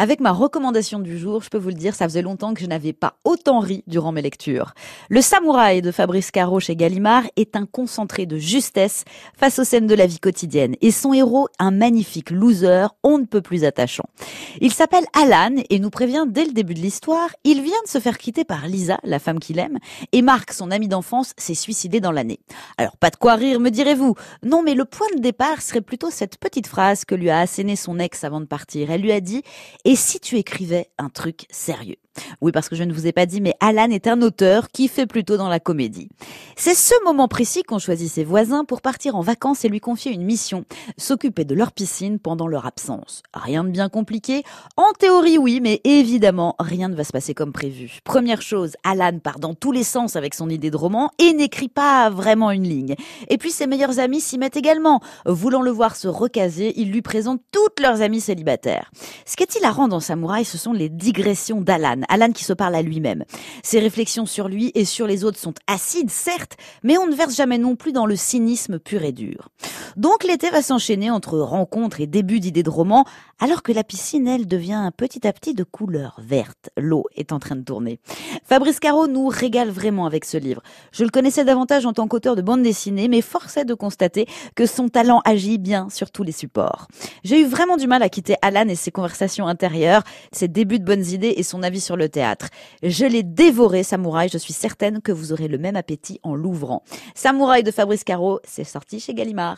Avec ma recommandation du jour, je peux vous le dire, ça faisait longtemps que je n'avais pas autant ri durant mes lectures. Le Samouraï de Fabrice Caro chez Gallimard est un concentré de justesse face aux scènes de la vie quotidienne et son héros, un magnifique loser, on ne peut plus attachant. Il s'appelle Alan et nous prévient dès le début de l'histoire, il vient de se faire quitter par Lisa, la femme qu'il aime, et Marc, son ami d'enfance, s'est suicidé dans l'année. Alors pas de quoi rire, me direz-vous. Non, mais le point de départ serait plutôt cette petite phrase que lui a asséné son ex avant de partir. Elle lui a dit et si tu écrivais un truc sérieux? Oui, parce que je ne vous ai pas dit, mais Alan est un auteur qui fait plutôt dans la comédie. C'est ce moment précis qu'ont choisi ses voisins pour partir en vacances et lui confier une mission, s'occuper de leur piscine pendant leur absence. Rien de bien compliqué. En théorie, oui, mais évidemment, rien ne va se passer comme prévu. Première chose, Alan part dans tous les sens avec son idée de roman et n'écrit pas vraiment une ligne. Et puis ses meilleurs amis s'y mettent également. Voulant le voir se recaser, ils lui présentent toutes leurs amies célibataires. Dans Samouraï, ce sont les digressions d'Alan. Alan qui se parle à lui-même. Ses réflexions sur lui et sur les autres sont acides, certes, mais on ne verse jamais non plus dans le cynisme pur et dur. Donc l'été va s'enchaîner entre rencontres et débuts d'idées de romans, alors que la piscine, elle, devient petit à petit de couleur verte. L'eau est en train de tourner. Fabrice Caro nous régale vraiment avec ce livre. Je le connaissais davantage en tant qu'auteur de bande dessinée, mais force est de constater que son talent agit bien sur tous les supports. J'ai eu vraiment du mal à quitter Alan et ses conversations intérieures, ses débuts de bonnes idées et son avis sur le théâtre. Je l'ai dévoré, Samouraï. Je suis certaine que vous aurez le même appétit en l'ouvrant. Samouraï de Fabrice Caro, c'est sorti chez Gallimard.